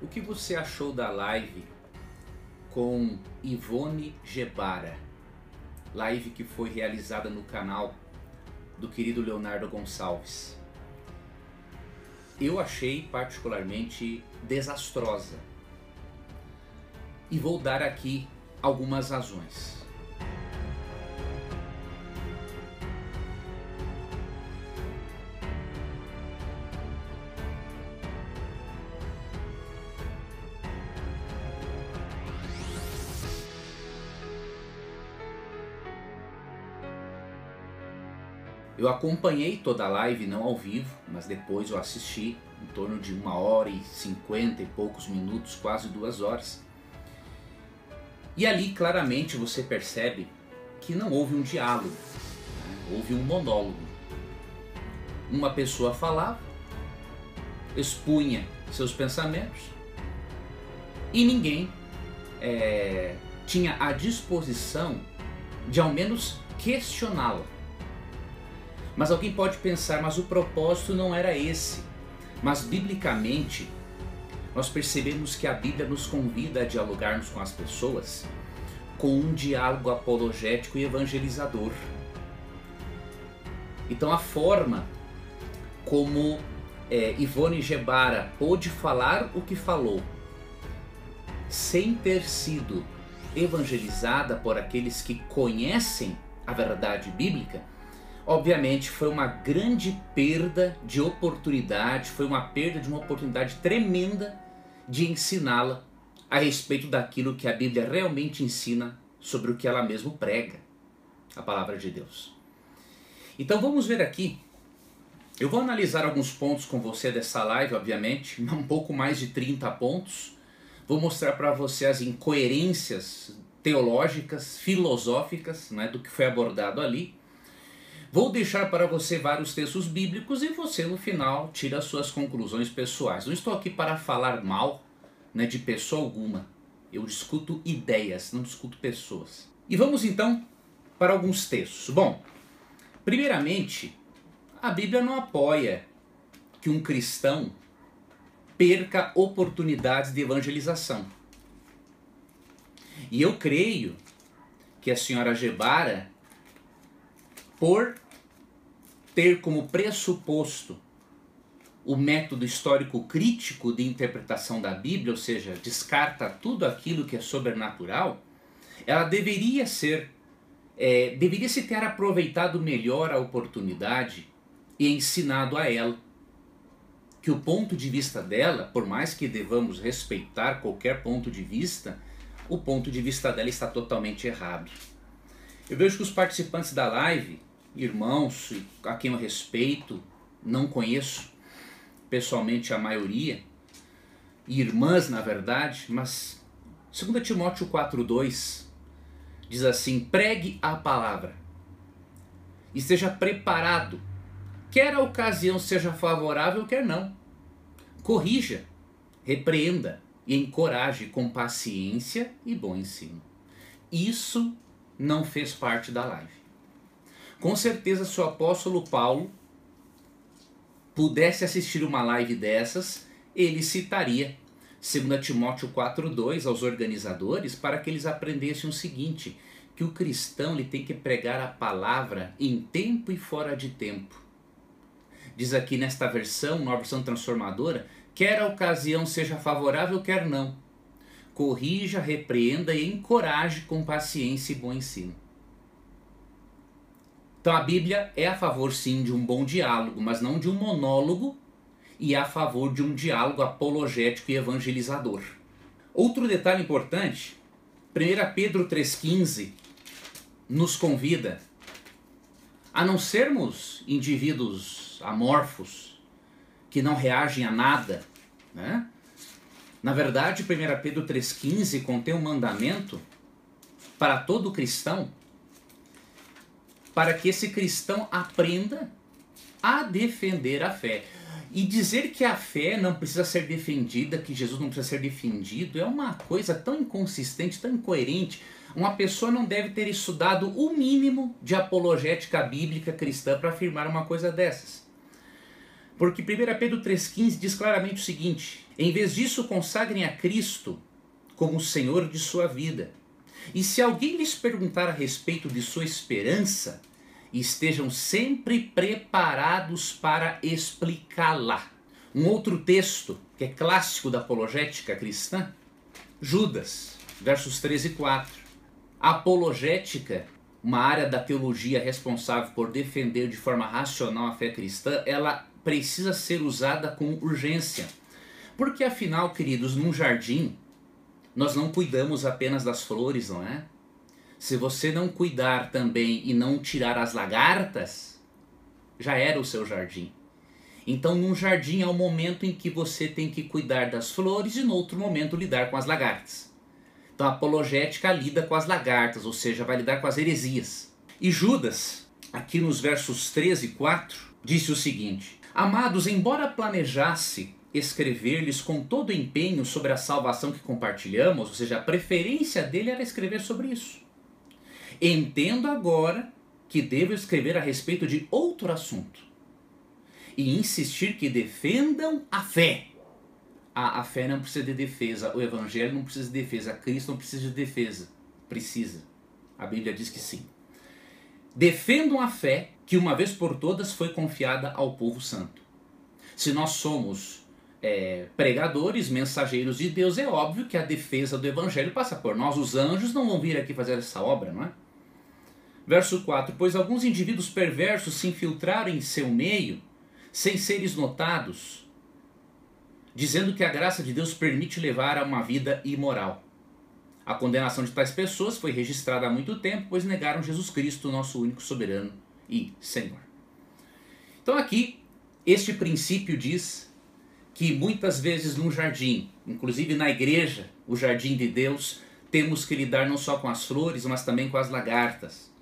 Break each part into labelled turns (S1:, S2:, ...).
S1: O que você achou da live com Ivone Gebara? Live que foi realizada no canal do querido Leonardo Gonçalves. Eu achei particularmente desastrosa. E vou dar aqui algumas razões. Eu acompanhei toda a live, não ao vivo, mas depois eu assisti, em torno de uma hora e cinquenta e poucos minutos, quase duas horas. E ali claramente você percebe que não houve um diálogo, né? houve um monólogo. Uma pessoa falava, expunha seus pensamentos e ninguém é, tinha a disposição de ao menos questioná-la. Mas alguém pode pensar, mas o propósito não era esse. Mas biblicamente, nós percebemos que a Bíblia nos convida a dialogarmos com as pessoas com um diálogo apologético e evangelizador. Então a forma como é, Ivone Gebara pôde falar o que falou, sem ter sido evangelizada por aqueles que conhecem a verdade bíblica, obviamente foi uma grande perda de oportunidade, foi uma perda de uma oportunidade tremenda de ensiná-la a respeito daquilo que a Bíblia realmente ensina sobre o que ela mesma prega, a palavra de Deus. Então vamos ver aqui. Eu vou analisar alguns pontos com você dessa live, obviamente, um pouco mais de 30 pontos. Vou mostrar para você as incoerências teológicas, filosóficas, né, do que foi abordado ali. Vou deixar para você vários textos bíblicos e você no final tira as suas conclusões pessoais. Não estou aqui para falar mal né, de pessoa alguma. Eu discuto ideias, não discuto pessoas. E vamos então para alguns textos. Bom, primeiramente, a Bíblia não apoia que um cristão perca oportunidades de evangelização. E eu creio que a senhora Gebara por ter como pressuposto o método histórico crítico de interpretação da Bíblia, ou seja, descarta tudo aquilo que é sobrenatural, ela deveria ser, é, deveria se ter aproveitado melhor a oportunidade e ensinado a ela que o ponto de vista dela, por mais que devamos respeitar qualquer ponto de vista, o ponto de vista dela está totalmente errado. Eu vejo que os participantes da live irmãos a quem eu respeito, não conheço pessoalmente a maioria, irmãs na verdade, mas 2 Timóteo 4,2 diz assim: pregue a palavra, esteja preparado, quer a ocasião seja favorável, quer não. Corrija, repreenda e encoraje com paciência e bom ensino. Isso não fez parte da live. Com certeza, se o apóstolo Paulo pudesse assistir uma live dessas, ele citaria 2 Timóteo 4,2 aos organizadores para que eles aprendessem o seguinte: que o cristão ele tem que pregar a palavra em tempo e fora de tempo. Diz aqui nesta versão, nova versão transformadora, quer a ocasião seja favorável, quer não. Corrija, repreenda e encoraje com paciência e bom ensino. Então a Bíblia é a favor sim de um bom diálogo, mas não de um monólogo, e é a favor de um diálogo apologético e evangelizador. Outro detalhe importante, 1 Pedro 3,15 nos convida a não sermos indivíduos amorfos que não reagem a nada. Né? Na verdade, 1 Pedro 3,15 contém um mandamento para todo cristão para que esse cristão aprenda a defender a fé. E dizer que a fé não precisa ser defendida, que Jesus não precisa ser defendido, é uma coisa tão inconsistente, tão incoerente. Uma pessoa não deve ter estudado o mínimo de apologética bíblica cristã para afirmar uma coisa dessas. Porque 1 Pedro 3,15 diz claramente o seguinte: em vez disso, consagrem a Cristo como Senhor de sua vida. E se alguém lhes perguntar a respeito de sua esperança, estejam sempre preparados para explicá-la. Um outro texto que é clássico da apologética cristã, Judas, versos 13 e 4. A apologética, uma área da teologia responsável por defender de forma racional a fé cristã, ela precisa ser usada com urgência. Porque afinal, queridos, num jardim, nós não cuidamos apenas das flores, não é? Se você não cuidar também e não tirar as lagartas, já era o seu jardim. Então, num jardim é o momento em que você tem que cuidar das flores e no outro momento lidar com as lagartas. Então, a apologética lida com as lagartas, ou seja, vai lidar com as heresias. E Judas, aqui nos versos 13 e 4, disse o seguinte: Amados, embora planejasse escrever-lhes com todo empenho sobre a salvação que compartilhamos, ou seja, a preferência dele era escrever sobre isso. Entendo agora que devo escrever a respeito de outro assunto e insistir que defendam a fé. A, fé não precisa de defesa, o evangelho não precisa de defesa, Cristo não precisa de defesa. Precisa. A Bíblia diz que sim. Defendam a fé que uma vez por todas foi confiada ao povo santo. Se nós somos é, pregadores, mensageiros de Deus, é óbvio que a defesa do evangelho passa por nós. Os anjos não vão vir aqui fazer essa obra, não é? Verso 4: Pois alguns indivíduos perversos se infiltraram em seu meio, sem seres notados, dizendo que a graça de Deus permite levar a uma vida imoral. A condenação de tais pessoas foi registrada há muito tempo, pois negaram Jesus Cristo, nosso único soberano e Senhor. Então, aqui, este princípio diz que muitas vezes num jardim, inclusive na igreja, o jardim de Deus, temos que lidar não só com as flores, mas também com as lagartas.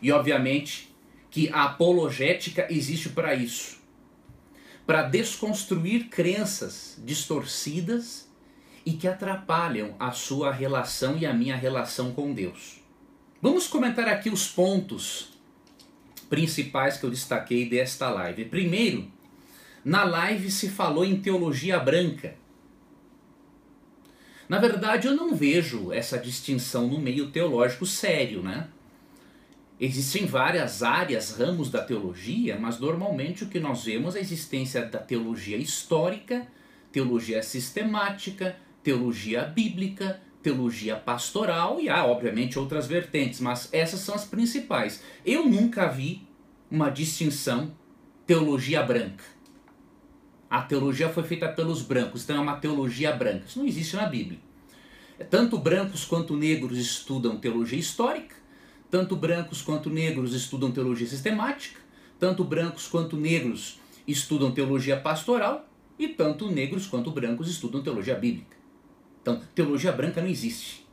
S1: E obviamente que a apologética existe para isso para desconstruir crenças distorcidas e que atrapalham a sua relação e a minha relação com Deus. Vamos comentar aqui os pontos principais que eu destaquei desta live. Primeiro, na live se falou em teologia branca. Na verdade, eu não vejo essa distinção no meio teológico sério, né? Existem várias áreas, ramos da teologia, mas normalmente o que nós vemos é a existência da teologia histórica, teologia sistemática, teologia bíblica, teologia pastoral e há, obviamente, outras vertentes, mas essas são as principais. Eu nunca vi uma distinção teologia branca. A teologia foi feita pelos brancos, então é uma teologia branca. Isso não existe na Bíblia. Tanto brancos quanto negros estudam teologia histórica, tanto brancos quanto negros estudam teologia sistemática, tanto brancos quanto negros estudam teologia pastoral e tanto negros quanto brancos estudam teologia bíblica. Então, teologia branca não existe.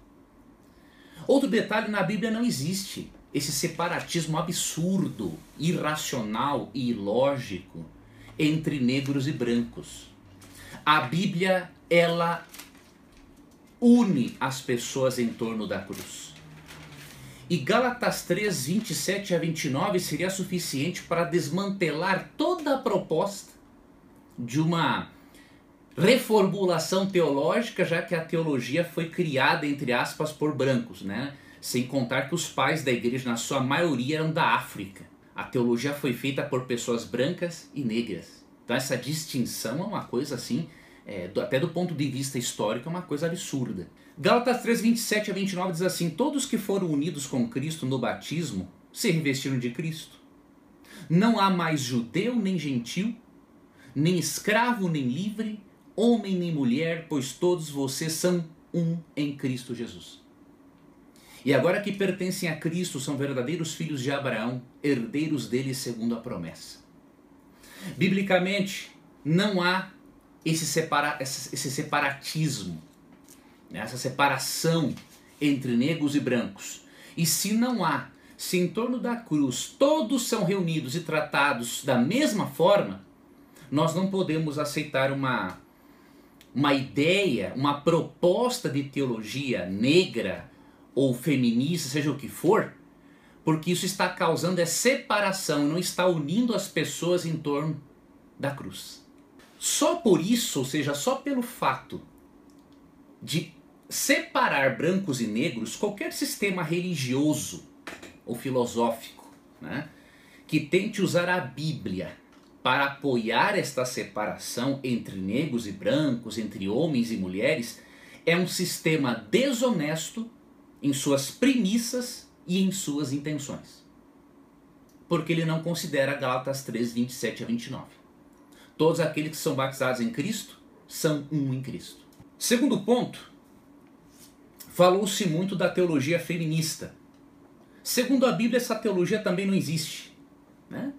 S1: Outro detalhe, na Bíblia não existe esse separatismo absurdo, irracional e ilógico entre negros e brancos. A Bíblia, ela une as pessoas em torno da cruz. E Gálatas 3, 27 a 29 seria suficiente para desmantelar toda a proposta de uma reformulação teológica, já que a teologia foi criada, entre aspas, por brancos, né? Sem contar que os pais da igreja, na sua maioria, eram da África. A teologia foi feita por pessoas brancas e negras. Então essa distinção é uma coisa assim, é, até do ponto de vista histórico, é uma coisa absurda. Gálatas 3, 27 a 29 diz assim: Todos que foram unidos com Cristo no batismo se revestiram de Cristo. Não há mais judeu nem gentil, nem escravo nem livre, homem nem mulher, pois todos vocês são um em Cristo Jesus. E agora que pertencem a Cristo, são verdadeiros filhos de Abraão, herdeiros dele segundo a promessa. Biblicamente, não há esse, separa, esse separatismo essa separação entre negros e brancos. E se não há, se em torno da cruz todos são reunidos e tratados da mesma forma, nós não podemos aceitar uma, uma ideia, uma proposta de teologia negra ou feminista, seja o que for, porque isso está causando é separação, não está unindo as pessoas em torno da cruz. Só por isso, ou seja, só pelo fato de separar brancos e negros, qualquer sistema religioso ou filosófico né, que tente usar a Bíblia para apoiar esta separação entre negros e brancos, entre homens e mulheres, é um sistema desonesto em suas premissas e em suas intenções. Porque ele não considera Gálatas 3, 27 a 29. Todos aqueles que são batizados em Cristo são um em Cristo. Segundo ponto, falou-se muito da teologia feminista. Segundo a Bíblia, essa teologia também não existe. Né?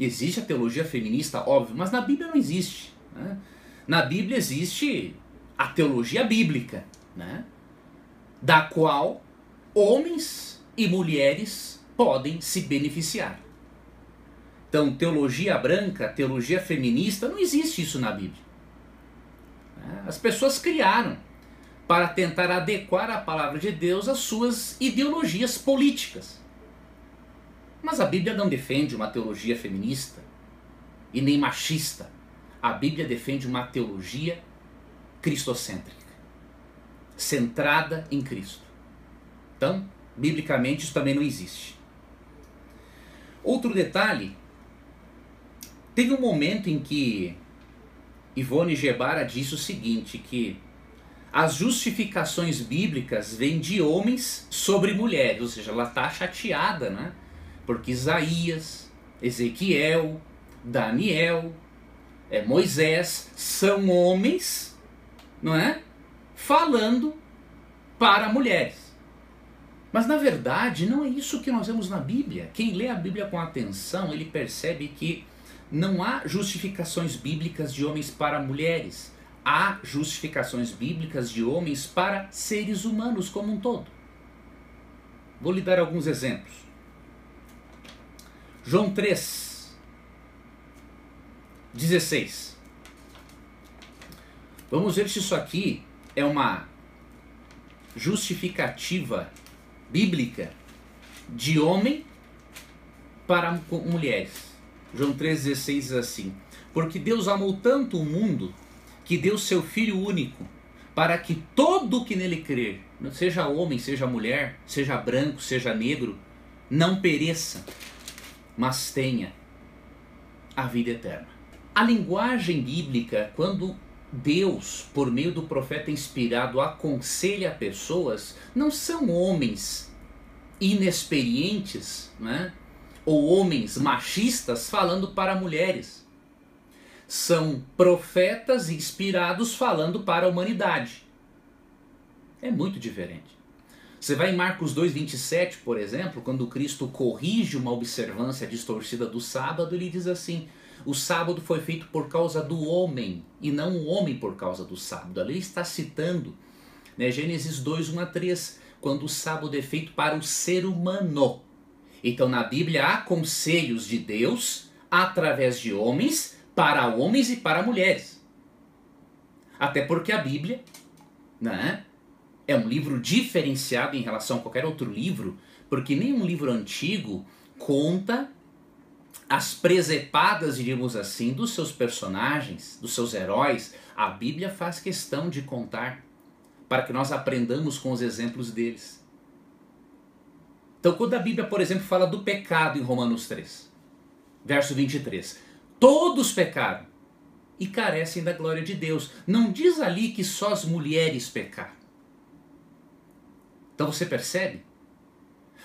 S1: Existe a teologia feminista, óbvio, mas na Bíblia não existe. Né? Na Bíblia existe a teologia bíblica, né? da qual homens e mulheres podem se beneficiar. Então, teologia branca, teologia feminista, não existe isso na Bíblia. Né? As pessoas criaram para tentar adequar a palavra de Deus às suas ideologias políticas. Mas a Bíblia não defende uma teologia feminista e nem machista. A Bíblia defende uma teologia cristocêntrica, centrada em Cristo. Então, biblicamente, isso também não existe. Outro detalhe: teve um momento em que Ivone Gebara disse o seguinte: que as justificações bíblicas vêm de homens sobre mulheres, ou seja, ela está chateada, né? Porque Isaías, Ezequiel, Daniel, é, Moisés são homens, não é? Falando para mulheres. Mas na verdade não é isso que nós vemos na Bíblia. Quem lê a Bíblia com atenção, ele percebe que não há justificações bíblicas de homens para mulheres. Há justificações bíblicas de homens para seres humanos como um todo. Vou lhe dar alguns exemplos. João 3, 16. Vamos ver se isso aqui é uma justificativa bíblica de homem para mulheres. João 3,16 diz assim: Porque Deus amou tanto o mundo que deu seu Filho único, para que todo que nele crer, seja homem, seja mulher, seja branco, seja negro, não pereça, mas tenha a vida eterna. A linguagem bíblica, quando Deus, por meio do profeta inspirado, aconselha pessoas, não são homens inexperientes, né? ou homens machistas falando para mulheres. São profetas inspirados falando para a humanidade. É muito diferente. Você vai em Marcos 2,27, por exemplo, quando Cristo corrige uma observância distorcida do sábado, ele diz assim: o sábado foi feito por causa do homem e não o homem por causa do sábado. Ali está citando né, Gênesis 2, 1 a 3, quando o sábado é feito para o ser humano. Então na Bíblia há conselhos de Deus através de homens, para homens e para mulheres. Até porque a Bíblia, né, é um livro diferenciado em relação a qualquer outro livro, porque nenhum livro antigo conta as presepadas, diríamos assim, dos seus personagens, dos seus heróis. A Bíblia faz questão de contar para que nós aprendamos com os exemplos deles. Então, quando a Bíblia, por exemplo, fala do pecado em Romanos 3, verso 23, todos pecaram e carecem da glória de Deus. Não diz ali que só as mulheres pecaram. Então você percebe?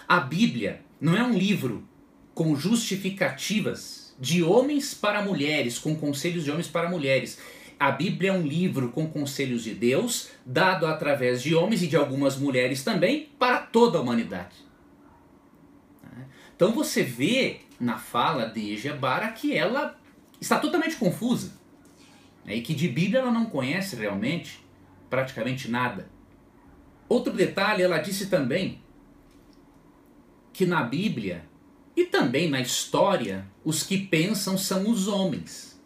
S1: A Bíblia não é um livro com justificativas de homens para mulheres, com conselhos de homens para mulheres. A Bíblia é um livro com conselhos de Deus, dado através de homens e de algumas mulheres também, para toda a humanidade. Então você vê na fala de Gebara que ela está totalmente confusa. Né, e que de Bíblia ela não conhece realmente praticamente nada. Outro detalhe, ela disse também que na Bíblia e também na história, os que pensam são os homens.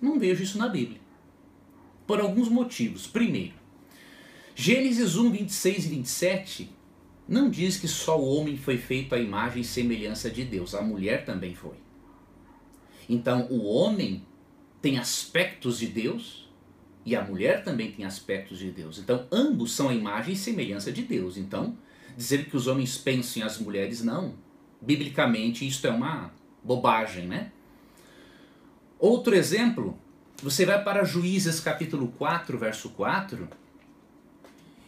S1: Não vejo isso na Bíblia. Por alguns motivos. Primeiro, Gênesis 1, 26 e 27 não diz que só o homem foi feito à imagem e semelhança de Deus, a mulher também foi. Então o homem tem aspectos de Deus e a mulher também tem aspectos de Deus. Então ambos são a imagem e semelhança de Deus. Então dizer que os homens pensam e as mulheres não, biblicamente isto é uma bobagem, né? Outro exemplo, você vai para Juízes capítulo 4, verso 4,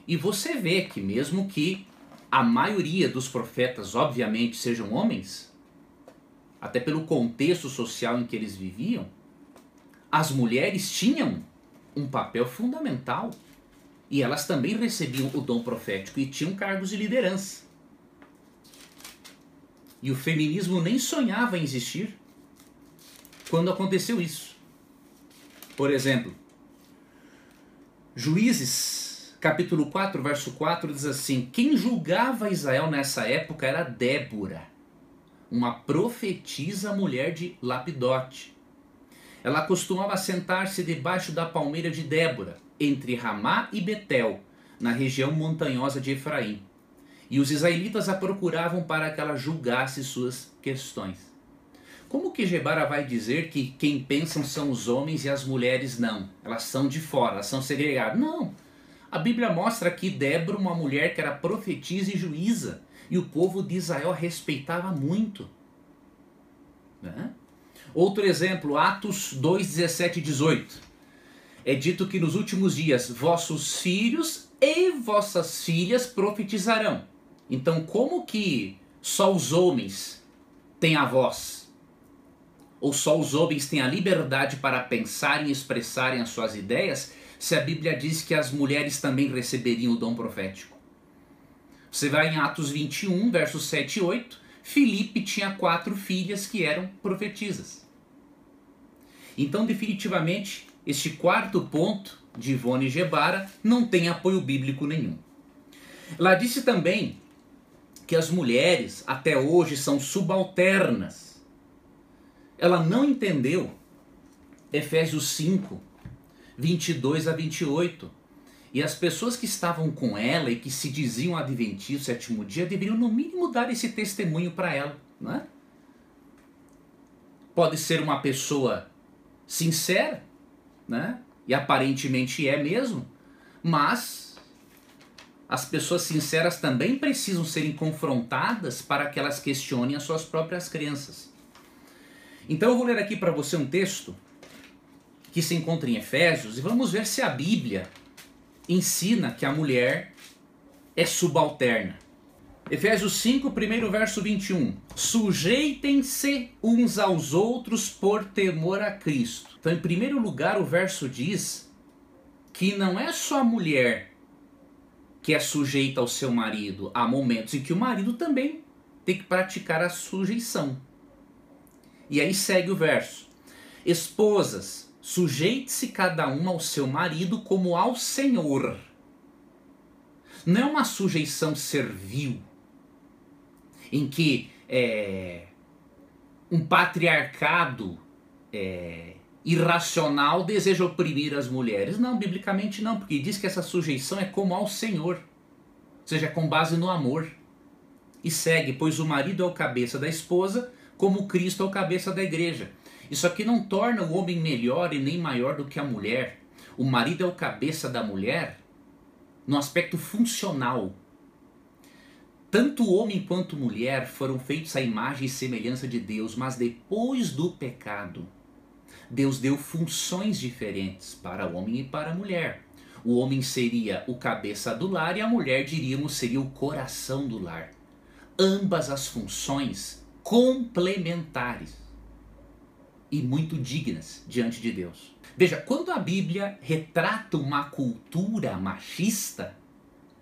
S1: e você vê que mesmo que a maioria dos profetas, obviamente, sejam homens, até pelo contexto social em que eles viviam, as mulheres tinham um papel fundamental e elas também recebiam o dom profético e tinham cargos de liderança. E o feminismo nem sonhava em existir quando aconteceu isso. Por exemplo, Juízes, capítulo 4, verso 4 diz assim: Quem julgava Israel nessa época era Débora, uma profetisa mulher de Lapidote. Ela costumava sentar-se debaixo da palmeira de Débora, entre Ramá e Betel, na região montanhosa de Efraim. E os israelitas a procuravam para que ela julgasse suas questões. Como que Gebara vai dizer que quem pensam são os homens e as mulheres não? Elas são de fora, elas são segregadas. Não. A Bíblia mostra que Débora, uma mulher que era profetisa e juíza, e o povo de Israel respeitava muito. Né? Outro exemplo, Atos 2, 17 e 18. É dito que nos últimos dias vossos filhos e vossas filhas profetizarão. Então, como que só os homens têm a voz? ou só os homens têm a liberdade para pensarem e expressarem as suas ideias, se a Bíblia diz que as mulheres também receberiam o dom profético? Você vai em Atos 21, versos 7 e 8, Filipe tinha quatro filhas que eram profetisas. Então, definitivamente, este quarto ponto de Ivone Gebara não tem apoio bíblico nenhum. Ela disse também que as mulheres até hoje são subalternas ela não entendeu Efésios 5, 22 a 28. E as pessoas que estavam com ela e que se diziam adventistas sétimo dia deveriam no mínimo dar esse testemunho para ela, não é? Pode ser uma pessoa sincera, né? E aparentemente é mesmo, mas as pessoas sinceras também precisam serem confrontadas para que elas questionem as suas próprias crenças. Então eu vou ler aqui para você um texto que se encontra em Efésios e vamos ver se a Bíblia ensina que a mulher é subalterna. Efésios 5, primeiro verso 21. Sujeitem-se uns aos outros por temor a Cristo. Então, em primeiro lugar, o verso diz que não é só a mulher que é sujeita ao seu marido, há momentos em que o marido também tem que praticar a sujeição. E aí segue o verso: Esposas, sujeite-se cada uma ao seu marido como ao Senhor. Não é uma sujeição servil, em que é, um patriarcado é, irracional deseja oprimir as mulheres. Não, biblicamente não, porque diz que essa sujeição é como ao Senhor, ou seja, com base no amor. E segue, pois o marido é o cabeça da esposa, como Cristo é o cabeça da igreja. Isso aqui não torna o homem melhor e nem maior do que a mulher. O marido é o cabeça da mulher no aspecto funcional. Tanto homem quanto mulher foram feitos à imagem e semelhança de Deus, mas depois do pecado, Deus deu funções diferentes para o homem e para a mulher. O homem seria o cabeça do lar e a mulher, diríamos, seria o coração do lar. Ambas as funções complementares e muito dignas diante de Deus. Veja, quando a Bíblia retrata uma cultura machista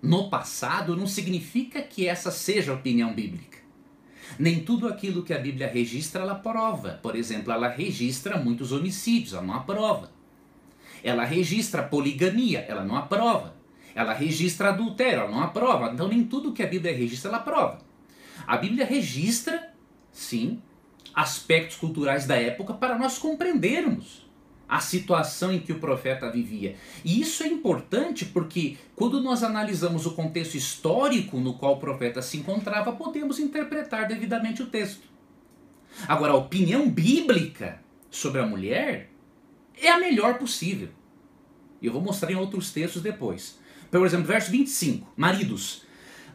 S1: no passado, não significa que essa seja a opinião bíblica. Nem tudo aquilo que a Bíblia registra ela prova. Por exemplo, ela registra muitos homicídios, ela não aprova. Ela registra poligamia, ela não aprova. Ela registra adultério, ela não aprova. Então nem tudo que a Bíblia registra ela aprova. A Bíblia registra sim, aspectos culturais da época para nós compreendermos a situação em que o profeta vivia. E isso é importante porque quando nós analisamos o contexto histórico no qual o profeta se encontrava, podemos interpretar devidamente o texto. Agora, a opinião bíblica sobre a mulher é a melhor possível. E eu vou mostrar em outros textos depois. Por exemplo, verso 25: Maridos,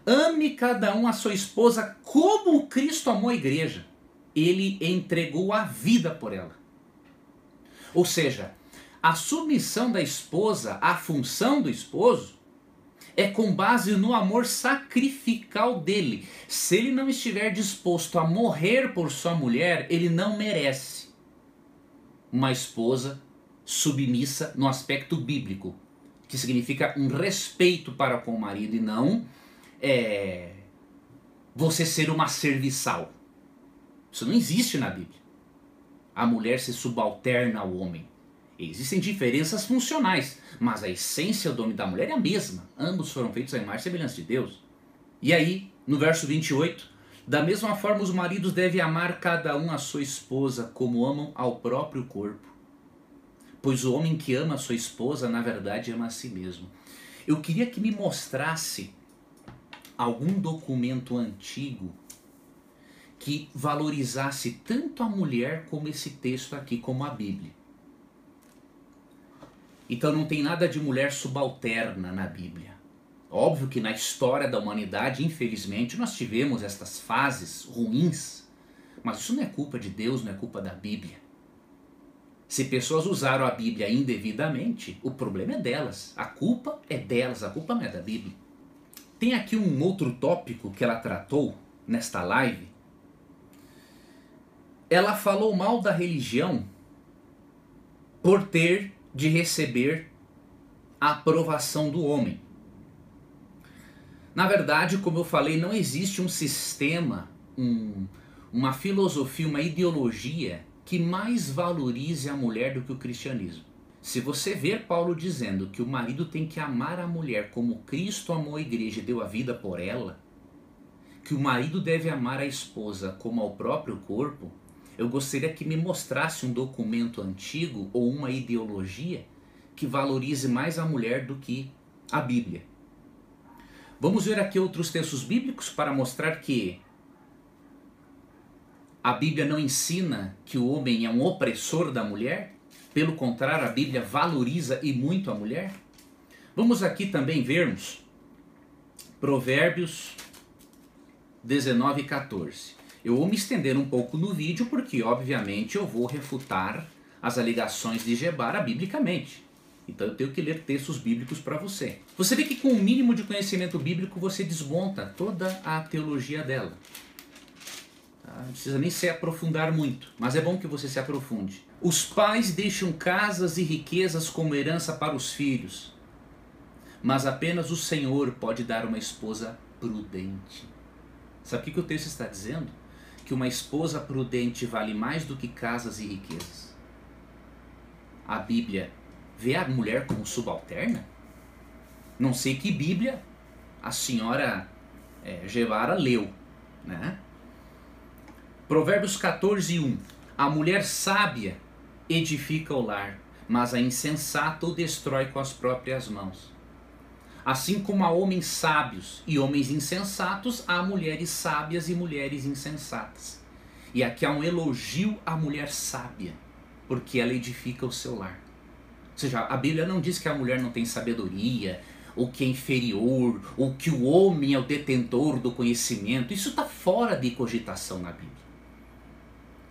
S1: ame cada um a sua esposa como Cristo amou a igreja. Ele entregou a vida por ela. Ou seja, a submissão da esposa à função do esposo é com base no amor sacrificial dele. Se ele não estiver disposto a morrer por sua mulher, ele não merece uma esposa submissa no aspecto bíblico, que significa um respeito para com o marido e não é, você ser uma serviçal. Isso não existe na Bíblia. A mulher se subalterna ao homem. Existem diferenças funcionais, mas a essência do homem e da mulher é a mesma. Ambos foram feitos à imagem e semelhança de Deus. E aí, no verso 28, da mesma forma os maridos devem amar cada um a sua esposa como amam ao próprio corpo. Pois o homem que ama a sua esposa, na verdade, ama a si mesmo. Eu queria que me mostrasse algum documento antigo que valorizasse tanto a mulher como esse texto aqui, como a Bíblia. Então não tem nada de mulher subalterna na Bíblia. Óbvio que na história da humanidade, infelizmente, nós tivemos estas fases ruins, mas isso não é culpa de Deus, não é culpa da Bíblia. Se pessoas usaram a Bíblia indevidamente, o problema é delas. A culpa é delas, a culpa não é da Bíblia. Tem aqui um outro tópico que ela tratou nesta live. Ela falou mal da religião por ter de receber a aprovação do homem. Na verdade, como eu falei, não existe um sistema, um, uma filosofia, uma ideologia que mais valorize a mulher do que o cristianismo. Se você ver Paulo dizendo que o marido tem que amar a mulher como Cristo amou a igreja e deu a vida por ela, que o marido deve amar a esposa como ao próprio corpo, eu gostaria que me mostrasse um documento antigo ou uma ideologia que valorize mais a mulher do que a Bíblia. Vamos ver aqui outros textos bíblicos para mostrar que a Bíblia não ensina que o homem é um opressor da mulher, pelo contrário, a Bíblia valoriza e muito a mulher. Vamos aqui também vermos Provérbios 19 e 14. Eu vou me estender um pouco no vídeo porque, obviamente, eu vou refutar as alegações de Gebara biblicamente. Então eu tenho que ler textos bíblicos para você. Você vê que com o mínimo de conhecimento bíblico você desmonta toda a teologia dela. Tá? Não precisa nem se aprofundar muito, mas é bom que você se aprofunde. Os pais deixam casas e riquezas como herança para os filhos, mas apenas o Senhor pode dar uma esposa prudente. Sabe o que o texto está dizendo? Que uma esposa prudente vale mais do que casas e riquezas? A Bíblia vê a mulher como subalterna? Não sei que Bíblia a senhora é, Gevara leu, né? Provérbios 14, 1. A mulher sábia edifica o lar, mas a insensata o destrói com as próprias mãos. Assim como há homens sábios e homens insensatos, há mulheres sábias e mulheres insensatas. E aqui há um elogio à mulher sábia, porque ela edifica o seu lar. Ou seja, a Bíblia não diz que a mulher não tem sabedoria, ou que é inferior, ou que o homem é o detentor do conhecimento. Isso está fora de cogitação na Bíblia.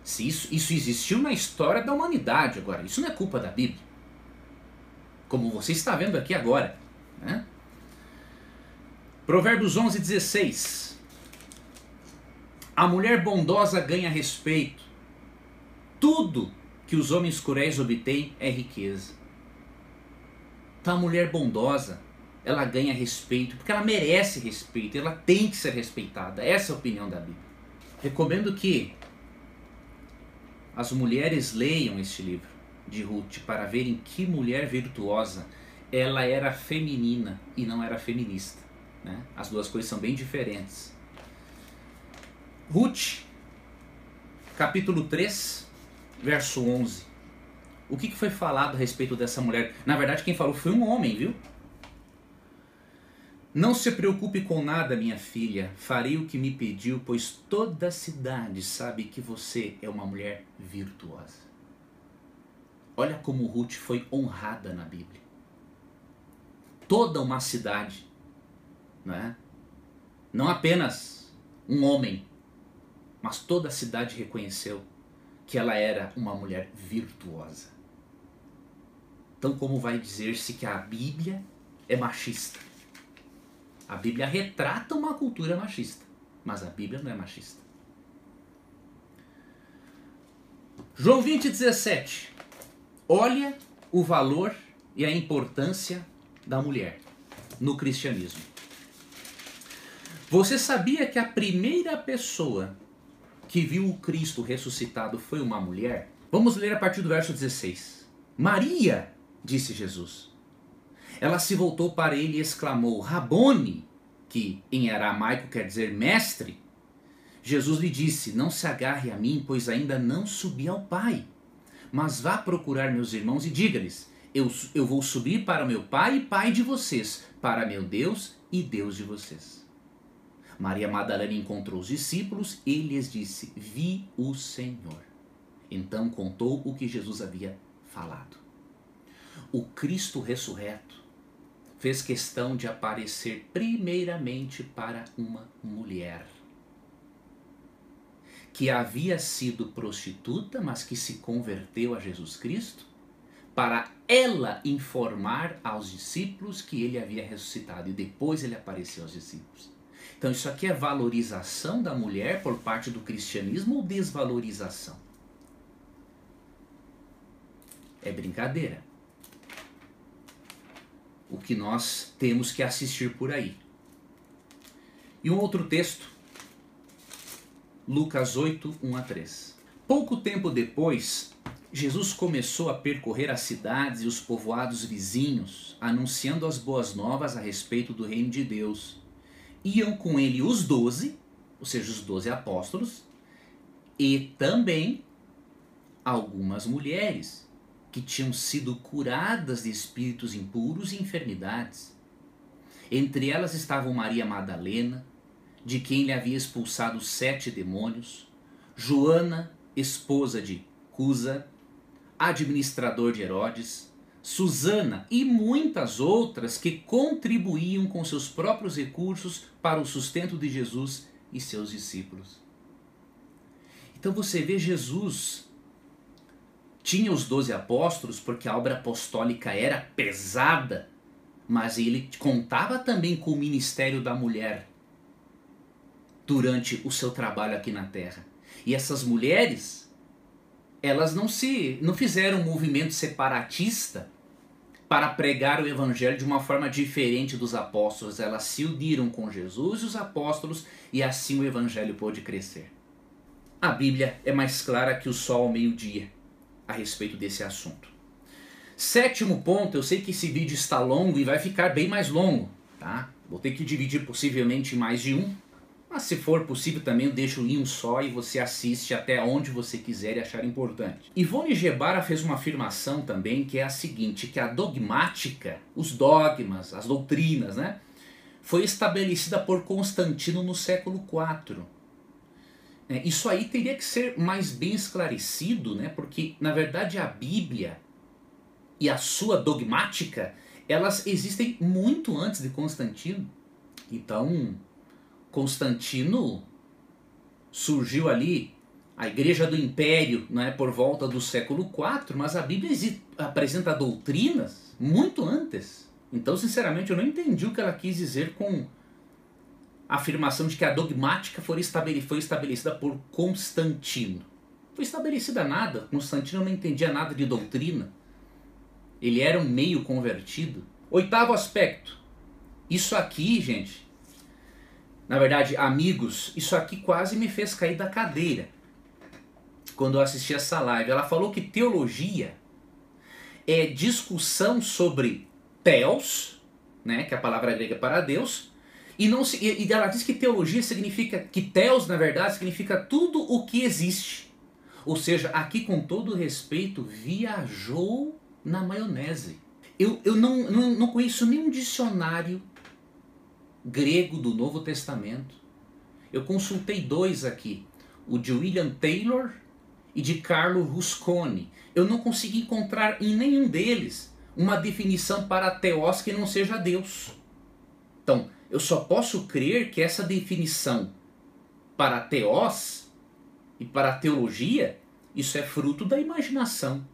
S1: Se isso, isso existiu na história da humanidade agora, isso não é culpa da Bíblia. Como você está vendo aqui agora. Né? Provérbios 11, 16. A mulher bondosa ganha respeito. Tudo que os homens cruéis obtêm é riqueza. Então a mulher bondosa, ela ganha respeito, porque ela merece respeito, ela tem que ser respeitada. Essa é a opinião da Bíblia. Recomendo que as mulheres leiam este livro de Ruth para verem que mulher virtuosa ela era feminina e não era feminista. Né? As duas coisas são bem diferentes. Ruth, capítulo 3, verso 11. O que, que foi falado a respeito dessa mulher? Na verdade, quem falou foi um homem, viu? Não se preocupe com nada, minha filha. Farei o que me pediu, pois toda a cidade sabe que você é uma mulher virtuosa. Olha como Ruth foi honrada na Bíblia. Toda uma cidade, não é? Não apenas um homem, mas toda a cidade reconheceu que ela era uma mulher virtuosa. Então, como vai dizer-se que a Bíblia é machista? A Bíblia retrata uma cultura machista, mas a Bíblia não é machista. João 20, 17. Olha o valor e a importância da mulher no cristianismo. Você sabia que a primeira pessoa que viu o Cristo ressuscitado foi uma mulher? Vamos ler a partir do verso 16. Maria, disse Jesus. Ela se voltou para ele e exclamou: Rabone, que em aramaico quer dizer mestre. Jesus lhe disse: Não se agarre a mim, pois ainda não subi ao Pai. Mas vá procurar meus irmãos e diga-lhes: eu, eu vou subir para meu Pai e Pai de vocês, para meu Deus e Deus de vocês. Maria Madalena encontrou os discípulos e lhes disse: Vi o Senhor. Então contou o que Jesus havia falado. O Cristo ressurreto fez questão de aparecer primeiramente para uma mulher que havia sido prostituta, mas que se converteu a Jesus Cristo, para ela informar aos discípulos que ele havia ressuscitado e depois ele apareceu aos discípulos. Então isso aqui é valorização da mulher por parte do cristianismo ou desvalorização? É brincadeira. O que nós temos que assistir por aí. E um outro texto Lucas 8, 1 a 3. Pouco tempo depois, Jesus começou a percorrer as cidades e os povoados vizinhos, anunciando as boas novas a respeito do reino de Deus. Iam com ele os doze, ou seja, os doze apóstolos, e também algumas mulheres que tinham sido curadas de espíritos impuros e enfermidades. Entre elas estavam Maria Madalena, de quem ele havia expulsado sete demônios, Joana, esposa de Cusa, administrador de Herodes, Susana e muitas outras que contribuíam com seus próprios recursos para o sustento de Jesus e seus discípulos. Então você vê Jesus tinha os doze apóstolos porque a obra apostólica era pesada, mas ele contava também com o ministério da mulher durante o seu trabalho aqui na Terra. E essas mulheres, elas não se não fizeram um movimento separatista para pregar o evangelho de uma forma diferente dos apóstolos. Elas se uniram com Jesus e os apóstolos e assim o evangelho pôde crescer. A Bíblia é mais clara que o sol ao meio-dia a respeito desse assunto. Sétimo ponto, eu sei que esse vídeo está longo e vai ficar bem mais longo, tá? Vou ter que dividir possivelmente em mais de um, mas se for possível também eu deixo em um só e você assiste até onde você quiser e achar importante. Ivone Gebara fez uma afirmação também que é a seguinte, que a dogmática, os dogmas, as doutrinas, né, foi estabelecida por Constantino no século IV. É, isso aí teria que ser mais bem esclarecido, né, porque na verdade a Bíblia e a sua dogmática, elas existem muito antes de Constantino. Então, Constantino surgiu ali a igreja do império não é por volta do século IV, mas a Bíblia apresenta doutrinas muito antes. Então, sinceramente, eu não entendi o que ela quis dizer com a afirmação de que a dogmática foi, estabelecida por Constantino. Foi estabelecida nada. Constantino não entendia nada de doutrina. Ele era um meio convertido. Oitavo aspecto. Isso aqui, gente, na verdade, amigos, isso aqui quase me fez cair da cadeira quando eu assisti essa live. Ela falou que teologia é discussão sobre Theos, né, que é a palavra grega para Deus, e, não se, e ela diz que teologia significa, que Theos na verdade significa tudo o que existe. Ou seja, aqui com todo respeito, viajou na maionese. Eu, eu não, não, não conheço nenhum dicionário grego do Novo Testamento. Eu consultei dois aqui, o de William Taylor e de Carlo Rusconi. Eu não consegui encontrar em nenhum deles uma definição para teós que não seja Deus. Então, eu só posso crer que essa definição para teós e para teologia, isso é fruto da imaginação,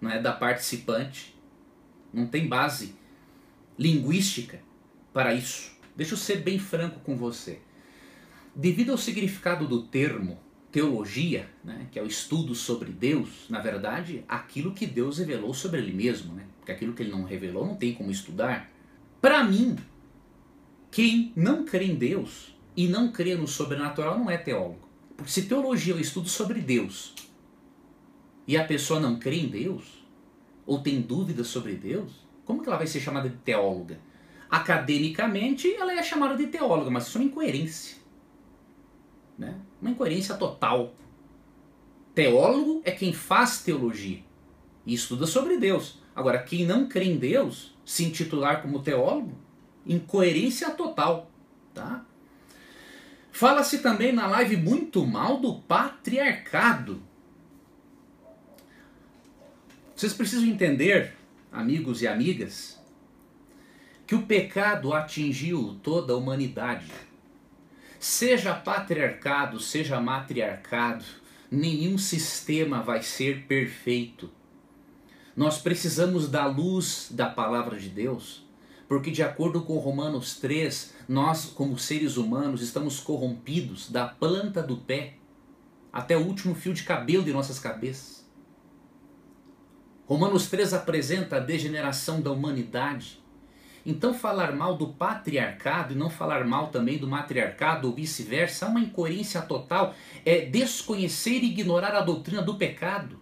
S1: não é da participante. Não tem base linguística para isso. Deixa eu ser bem franco com você. Devido ao significado do termo teologia, né, que é o estudo sobre Deus, na verdade, aquilo que Deus revelou sobre Ele mesmo, né, porque aquilo que Ele não revelou não tem como estudar. Para mim, quem não crê em Deus e não crê no sobrenatural não é teólogo. Porque se teologia é o estudo sobre Deus e a pessoa não crê em Deus, ou tem dúvidas sobre Deus, como que ela vai ser chamada de teóloga? Academicamente, ela é chamada de teóloga, mas isso é uma incoerência. Né? Uma incoerência total. Teólogo é quem faz teologia e estuda sobre Deus. Agora, quem não crê em Deus, se intitular como teólogo, incoerência total. Tá? Fala-se também na live muito mal do patriarcado. Vocês precisam entender, amigos e amigas, que o pecado atingiu toda a humanidade. Seja patriarcado, seja matriarcado, nenhum sistema vai ser perfeito. Nós precisamos da luz da palavra de Deus, porque de acordo com Romanos 3, nós, como seres humanos, estamos corrompidos da planta do pé até o último fio de cabelo de nossas cabeças. Romanos 3 apresenta a degeneração da humanidade então, falar mal do patriarcado e não falar mal também do matriarcado ou vice-versa é uma incoerência total, é desconhecer e ignorar a doutrina do pecado.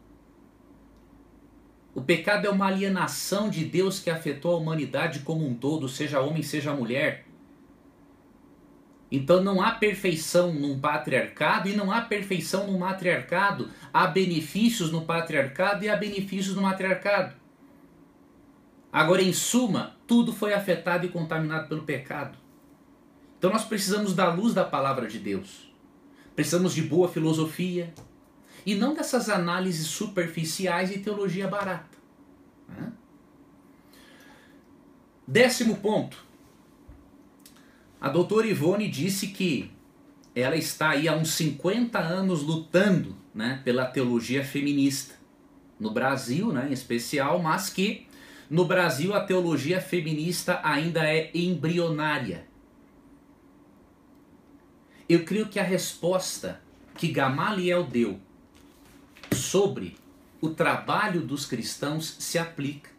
S1: O pecado é uma alienação de Deus que afetou a humanidade como um todo, seja homem, seja mulher. Então não há perfeição num patriarcado e não há perfeição no matriarcado. Há benefícios no patriarcado e há benefícios no matriarcado. Agora, em suma, tudo foi afetado e contaminado pelo pecado. Então nós precisamos da luz da palavra de Deus. Precisamos de boa filosofia e não dessas análises superficiais e teologia barata. Né? Décimo ponto. A doutora Ivone disse que ela está aí há uns 50 anos lutando né, pela teologia feminista. No Brasil, né, em especial, mas que no Brasil, a teologia feminista ainda é embrionária. Eu creio que a resposta que Gamaliel deu sobre o trabalho dos cristãos se aplica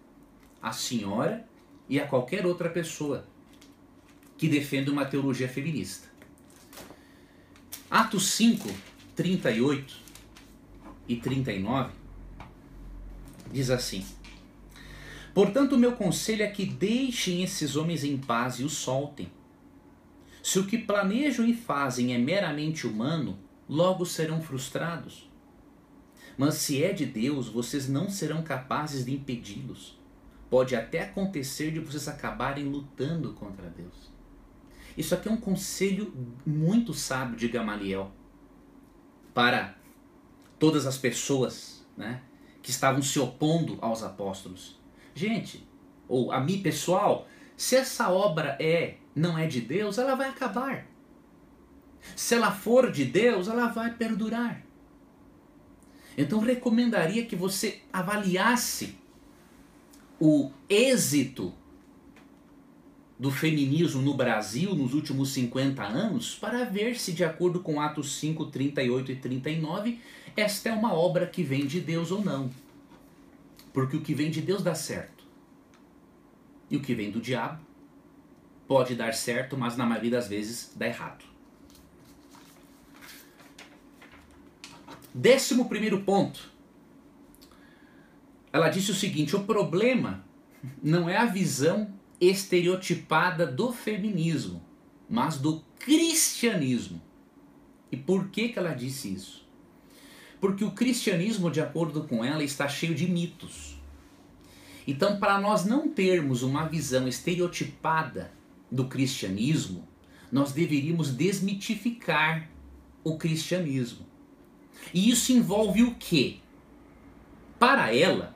S1: à senhora e a qualquer outra pessoa que defenda uma teologia feminista. Atos 5, 38 e 39 diz assim: Portanto, o meu conselho é que deixem esses homens em paz e os soltem. Se o que planejam e fazem é meramente humano, logo serão frustrados. Mas se é de Deus, vocês não serão capazes de impedi-los. Pode até acontecer de vocês acabarem lutando contra Deus. Isso aqui é um conselho muito sábio de Gamaliel para todas as pessoas né, que estavam se opondo aos apóstolos. Gente, ou a mim pessoal, se essa obra é não é de Deus, ela vai acabar. Se ela for de Deus, ela vai perdurar. Então recomendaria que você avaliasse o êxito do feminismo no Brasil nos últimos 50 anos para ver se, de acordo com Atos 5, 38 e 39, esta é uma obra que vem de Deus ou não. Porque o que vem de Deus dá certo. E o que vem do diabo pode dar certo, mas na maioria das vezes dá errado. Décimo primeiro ponto. Ela disse o seguinte: o problema não é a visão estereotipada do feminismo, mas do cristianismo. E por que, que ela disse isso? Porque o cristianismo, de acordo com ela, está cheio de mitos. Então, para nós não termos uma visão estereotipada do cristianismo, nós deveríamos desmitificar o cristianismo. E isso envolve o quê? Para ela,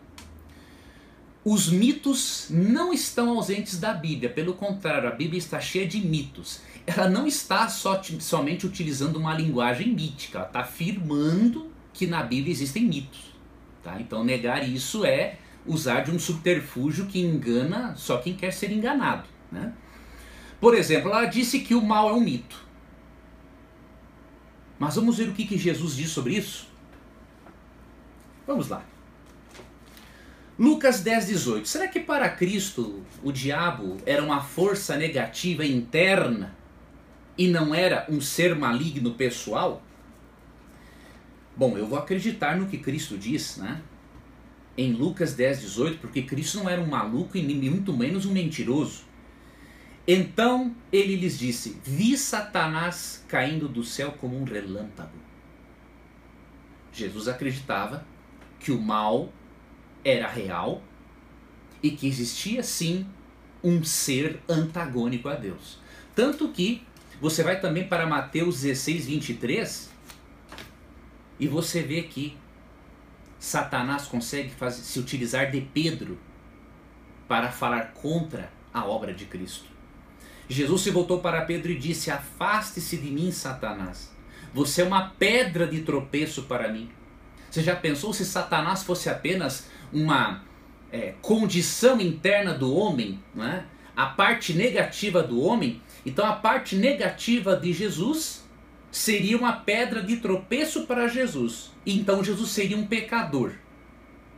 S1: os mitos não estão ausentes da Bíblia, pelo contrário, a Bíblia está cheia de mitos. Ela não está só, somente utilizando uma linguagem mítica, ela está afirmando que na Bíblia existem mitos. Tá? Então, negar isso é usar de um subterfúgio que engana só quem quer ser enganado. Né? Por exemplo, ela disse que o mal é um mito. Mas vamos ver o que, que Jesus diz sobre isso? Vamos lá. Lucas 10, 18. Será que para Cristo o diabo era uma força negativa interna e não era um ser maligno pessoal? Bom, eu vou acreditar no que Cristo diz, né? Em Lucas 10, 18, porque Cristo não era um maluco e muito menos um mentiroso. Então ele lhes disse: Vi Satanás caindo do céu como um relâmpago. Jesus acreditava que o mal era real e que existia sim um ser antagônico a Deus. Tanto que você vai também para Mateus 16, 23 e você vê que Satanás consegue fazer, se utilizar de Pedro para falar contra a obra de Cristo. Jesus se voltou para Pedro e disse: Afaste-se de mim, Satanás. Você é uma pedra de tropeço para mim. Você já pensou se Satanás fosse apenas uma é, condição interna do homem, é? a parte negativa do homem, então a parte negativa de Jesus seria uma pedra de tropeço para Jesus. Então Jesus seria um pecador.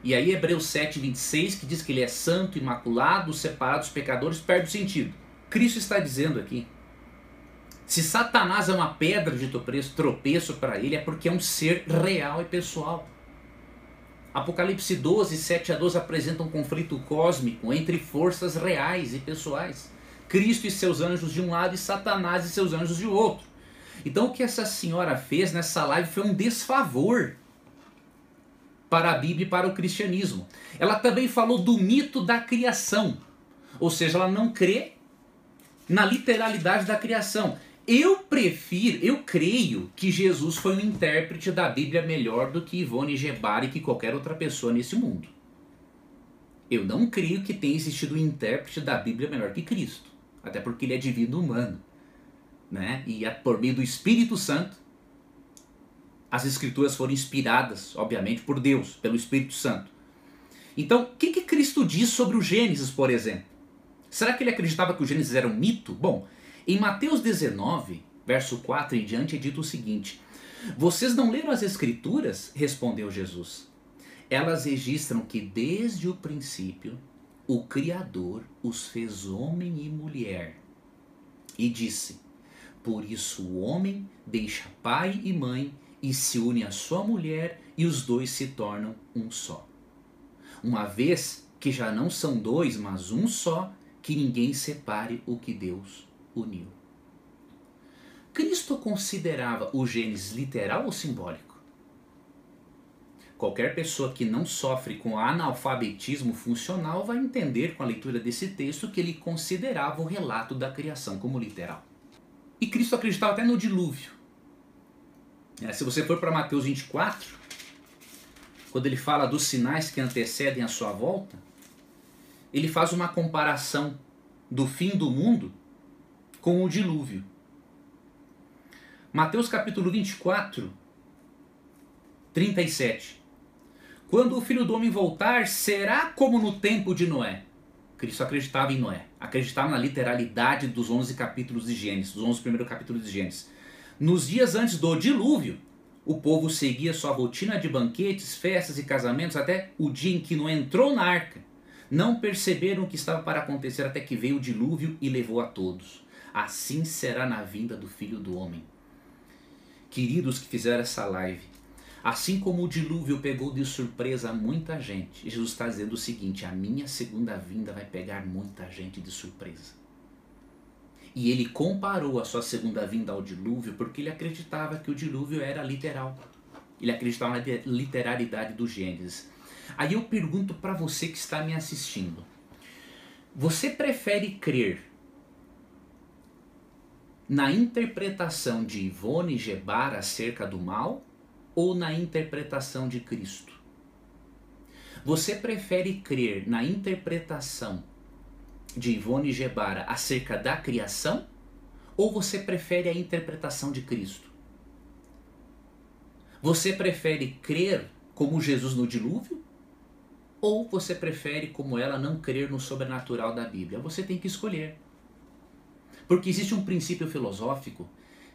S1: E aí Hebreus 7, 26, que diz que ele é santo, imaculado, separado dos pecadores, perde o sentido. Cristo está dizendo aqui, se Satanás é uma pedra de tropeço para ele, é porque é um ser real e pessoal. Apocalipse 12, 7 a 12 apresenta um conflito cósmico entre forças reais e pessoais. Cristo e seus anjos de um lado e Satanás e seus anjos de outro. Então o que essa senhora fez nessa live foi um desfavor para a Bíblia e para o cristianismo. Ela também falou do mito da criação. Ou seja, ela não crê na literalidade da criação. Eu prefiro, eu creio que Jesus foi um intérprete da Bíblia melhor do que Ivone Gebari que qualquer outra pessoa nesse mundo. Eu não creio que tenha existido um intérprete da Bíblia melhor que Cristo, até porque ele é divino humano, né? E é por meio do Espírito Santo, as escrituras foram inspiradas, obviamente, por Deus, pelo Espírito Santo. Então, o que, que Cristo diz sobre o Gênesis, por exemplo? Será que ele acreditava que o Gênesis era um mito? Bom, em Mateus 19, verso 4 em diante, é dito o seguinte: Vocês não leram as Escrituras? Respondeu Jesus. Elas registram que desde o princípio o Criador os fez homem e mulher. E disse: Por isso o homem deixa pai e mãe e se une à sua mulher, e os dois se tornam um só. Uma vez que já não são dois, mas um só, que ninguém separe o que Deus uniu. Cristo considerava o Gênesis literal ou simbólico? Qualquer pessoa que não sofre com analfabetismo funcional vai entender com a leitura desse texto que ele considerava o relato da criação como literal. E Cristo acreditava até no dilúvio. É, se você for para Mateus 24, quando ele fala dos sinais que antecedem a sua volta, ele faz uma comparação do fim do mundo com o dilúvio. Mateus capítulo 24, 37. Quando o filho do homem voltar, será como no tempo de Noé. Cristo acreditava em Noé, acreditava na literalidade dos 11 capítulos de Gênesis, dos 11 primeiros capítulos de Gênesis. Nos dias antes do dilúvio, o povo seguia sua rotina de banquetes, festas e casamentos até o dia em que Noé entrou na arca. Não perceberam o que estava para acontecer até que veio o dilúvio e levou a todos assim será na vinda do Filho do Homem. Queridos que fizeram essa live, assim como o dilúvio pegou de surpresa muita gente, Jesus está dizendo o seguinte: a minha segunda vinda vai pegar muita gente de surpresa. E ele comparou a sua segunda vinda ao dilúvio porque ele acreditava que o dilúvio era literal. Ele acreditava na literalidade do Gênesis. Aí eu pergunto para você que está me assistindo: você prefere crer na interpretação de Ivone Gebar acerca do mal ou na interpretação de Cristo? Você prefere crer na interpretação de Ivone Gebara acerca da criação ou você prefere a interpretação de Cristo? Você prefere crer como Jesus no dilúvio ou você prefere, como ela, não crer no sobrenatural da Bíblia? Você tem que escolher. Porque existe um princípio filosófico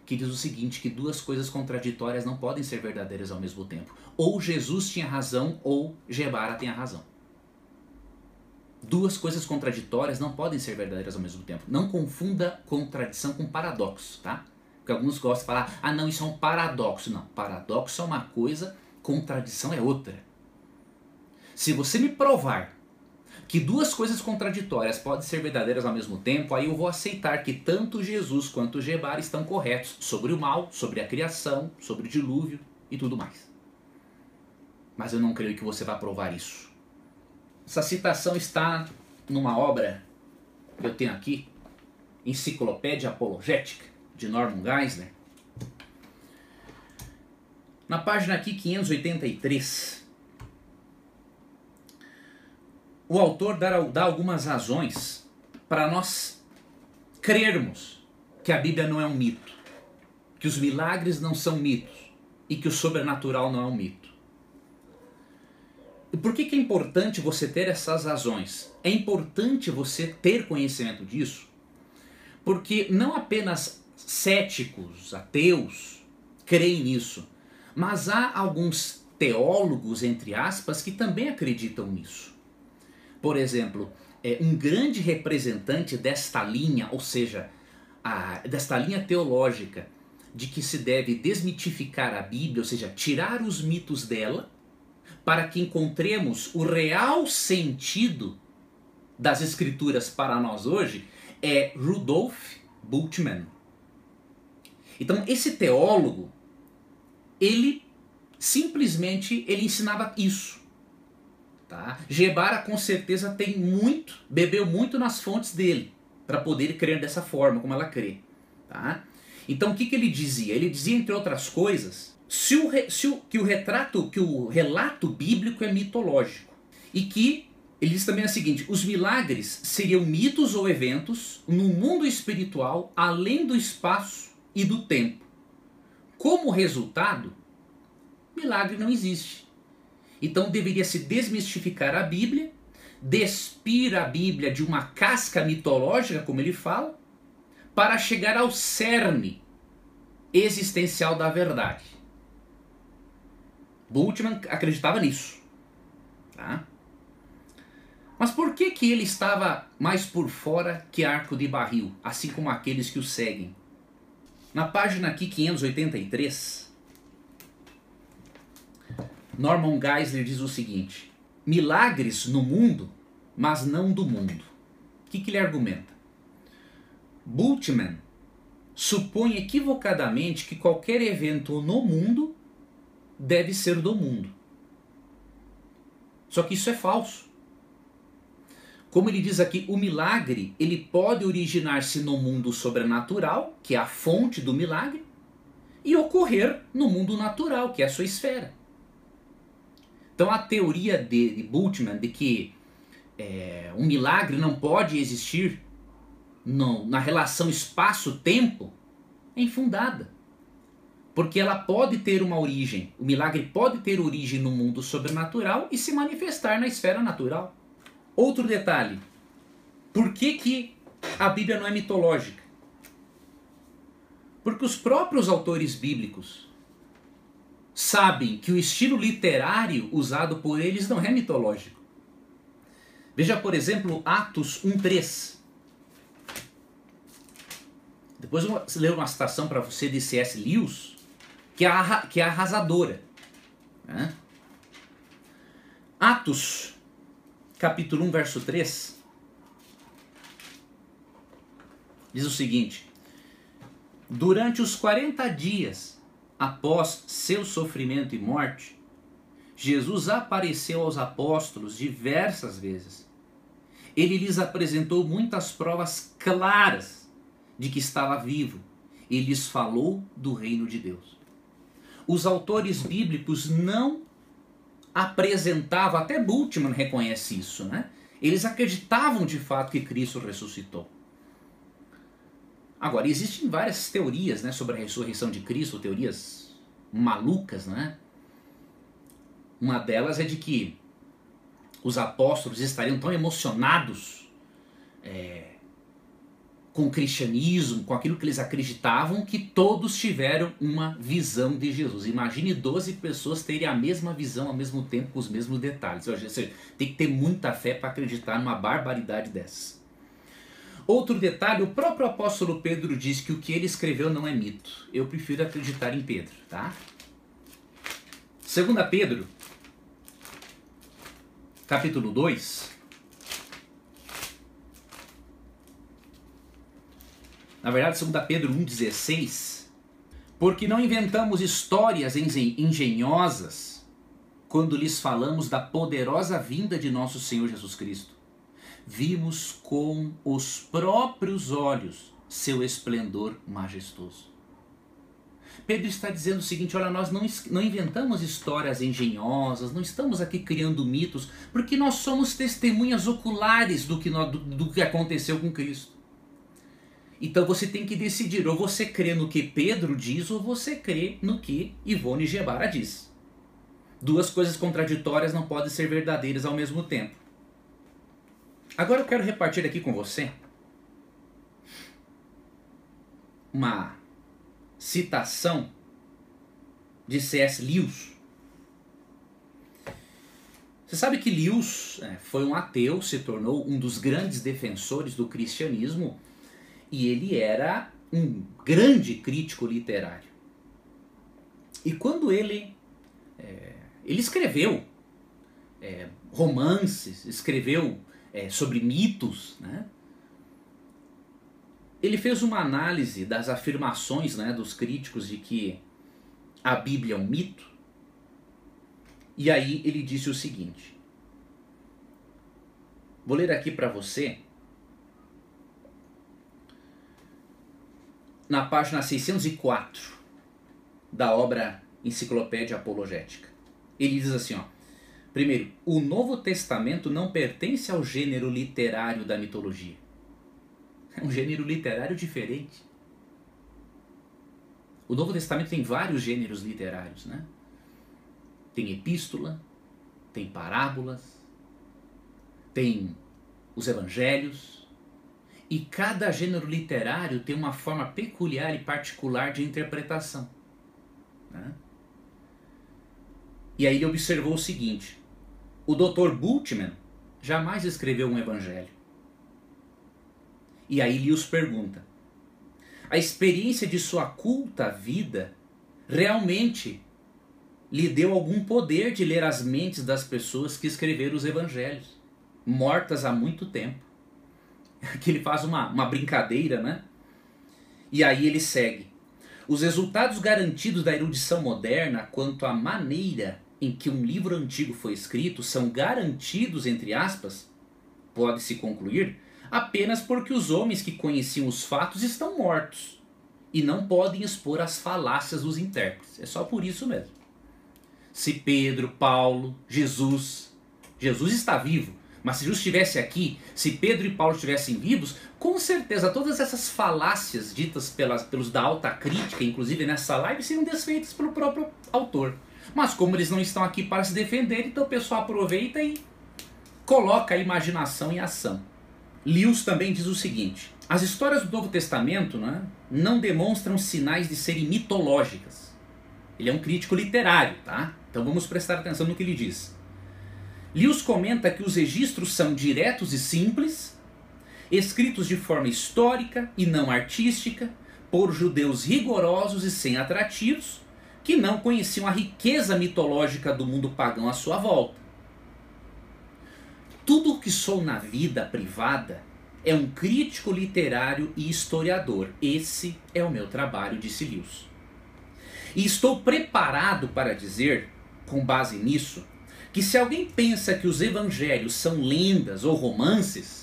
S1: que diz o seguinte: que duas coisas contraditórias não podem ser verdadeiras ao mesmo tempo. Ou Jesus tinha razão, ou Gebara tem a razão. Duas coisas contraditórias não podem ser verdadeiras ao mesmo tempo. Não confunda contradição com paradoxo, tá? Porque alguns gostam de falar, ah não, isso é um paradoxo. Não, paradoxo é uma coisa, contradição é outra. Se você me provar que duas coisas contraditórias podem ser verdadeiras ao mesmo tempo, aí eu vou aceitar que tanto Jesus quanto Gebar estão corretos sobre o mal, sobre a criação, sobre o dilúvio e tudo mais. Mas eu não creio que você vá provar isso. Essa citação está numa obra que eu tenho aqui, Enciclopédia Apologética, de Norman Geisler. Na página aqui 583, o autor dá, algumas razões para nós crermos que a Bíblia não é um mito, que os milagres não são mitos e que o sobrenatural não é um mito. E por que, que é importante você ter essas razões? É importante você ter conhecimento disso, porque não apenas céticos, ateus, creem nisso, mas há alguns teólogos, entre aspas, que também acreditam nisso. Por exemplo, é, um grande representante desta linha, ou seja, a, desta linha teológica, de que se deve desmitificar a Bíblia, ou seja, tirar os mitos dela, para que encontremos o real sentido das Escrituras para nós hoje, é Rudolf Bultmann. Então, esse teólogo, ele simplesmente ele ensinava isso. Tá? Gebara com certeza tem muito, bebeu muito nas fontes dele para poder crer dessa forma, como ela crê. Tá? Então o que, que ele dizia? Ele dizia, entre outras coisas, se o, se o, que o retrato, que o relato bíblico é mitológico e que ele diz também o seguinte: os milagres seriam mitos ou eventos no mundo espiritual além do espaço e do tempo. Como resultado, milagre não existe. Então deveria se desmistificar a Bíblia, despir a Bíblia de uma casca mitológica, como ele fala, para chegar ao cerne existencial da verdade. Bultmann acreditava nisso. Tá? Mas por que, que ele estava mais por fora que arco de barril, assim como aqueles que o seguem? Na página aqui 583, Norman Geisler diz o seguinte: milagres no mundo, mas não do mundo. O que, que ele argumenta? Bultmann supõe equivocadamente que qualquer evento no mundo deve ser do mundo. Só que isso é falso. Como ele diz aqui, o milagre ele pode originar-se no mundo sobrenatural, que é a fonte do milagre, e ocorrer no mundo natural, que é a sua esfera. Então a teoria de, de Bultmann de que é, um milagre não pode existir no, na relação espaço-tempo é infundada. Porque ela pode ter uma origem, o milagre pode ter origem no mundo sobrenatural e se manifestar na esfera natural. Outro detalhe: por que, que a Bíblia não é mitológica? Porque os próprios autores bíblicos sabem que o estilo literário usado por eles não é mitológico. Veja, por exemplo, Atos 1.3. Depois eu vou ler uma citação para você de C.S. Lewis, que é, que é arrasadora. Né? Atos, capítulo 1, verso 3, diz o seguinte: Durante os 40 dias após seu sofrimento e morte, Jesus apareceu aos apóstolos diversas vezes. Ele lhes apresentou muitas provas claras de que estava vivo e lhes falou do reino de Deus. os autores bíblicos não apresentavam, até Bultmann reconhece isso, né? Eles acreditavam de fato que Cristo ressuscitou. Agora, existem várias teorias né, sobre a ressurreição de Cristo, teorias malucas, né? Uma delas é de que os apóstolos estariam tão emocionados é, com o cristianismo, com aquilo que eles acreditavam, que todos tiveram uma visão de Jesus. Imagine 12 pessoas terem a mesma visão ao mesmo tempo, com os mesmos detalhes. Ou seja, tem que ter muita fé para acreditar numa barbaridade dessas. Outro detalhe, o próprio apóstolo Pedro diz que o que ele escreveu não é mito. Eu prefiro acreditar em Pedro, tá? Segunda Pedro, capítulo 2, na verdade, 2 Pedro 1,16, porque não inventamos histórias engenhosas quando lhes falamos da poderosa vinda de nosso Senhor Jesus Cristo. Vimos com os próprios olhos seu esplendor majestoso. Pedro está dizendo o seguinte: olha, nós não, não inventamos histórias engenhosas, não estamos aqui criando mitos, porque nós somos testemunhas oculares do que, do, do que aconteceu com Cristo. Então você tem que decidir, ou você crê no que Pedro diz, ou você crê no que Ivone Gebara diz. Duas coisas contraditórias não podem ser verdadeiras ao mesmo tempo. Agora eu quero repartir aqui com você uma citação de C.S. Lewis. Você sabe que Lewis é, foi um ateu, se tornou um dos grandes defensores do cristianismo e ele era um grande crítico literário. E quando ele é, ele escreveu é, romances, escreveu é, sobre mitos, né? ele fez uma análise das afirmações né, dos críticos de que a Bíblia é um mito. E aí ele disse o seguinte: vou ler aqui para você na página 604 da obra Enciclopédia Apologética. Ele diz assim, ó: Primeiro, o Novo Testamento não pertence ao gênero literário da mitologia. É um gênero literário diferente. O Novo Testamento tem vários gêneros literários, né? Tem epístola, tem parábolas, tem os evangelhos, e cada gênero literário tem uma forma peculiar e particular de interpretação. Né? E aí ele observou o seguinte: o Dr. Bultmann jamais escreveu um evangelho. E aí Lewis pergunta: a experiência de sua culta vida realmente lhe deu algum poder de ler as mentes das pessoas que escreveram os evangelhos, mortas há muito tempo? que ele faz uma, uma brincadeira, né? E aí ele segue. Os resultados garantidos da erudição moderna quanto à maneira em que um livro antigo foi escrito são garantidos, entre aspas, pode-se concluir, apenas porque os homens que conheciam os fatos estão mortos e não podem expor as falácias dos intérpretes. É só por isso mesmo. Se Pedro, Paulo, Jesus, Jesus está vivo, mas se Jesus estivesse aqui, se Pedro e Paulo estivessem vivos, com certeza todas essas falácias ditas pelas, pelos da alta crítica, inclusive nessa live, seriam desfeitas pelo próprio autor. Mas como eles não estão aqui para se defender, então o pessoal aproveita e coloca a imaginação em ação. Lewis também diz o seguinte: as histórias do Novo Testamento né, não demonstram sinais de serem mitológicas. Ele é um crítico literário, tá? Então vamos prestar atenção no que ele diz. Lewis comenta que os registros são diretos e simples, escritos de forma histórica e não artística, por judeus rigorosos e sem atrativos, que não conheciam a riqueza mitológica do mundo pagão à sua volta. Tudo o que sou na vida privada é um crítico literário e historiador. Esse é o meu trabalho, disse Lewis. E estou preparado para dizer, com base nisso, que se alguém pensa que os evangelhos são lendas ou romances,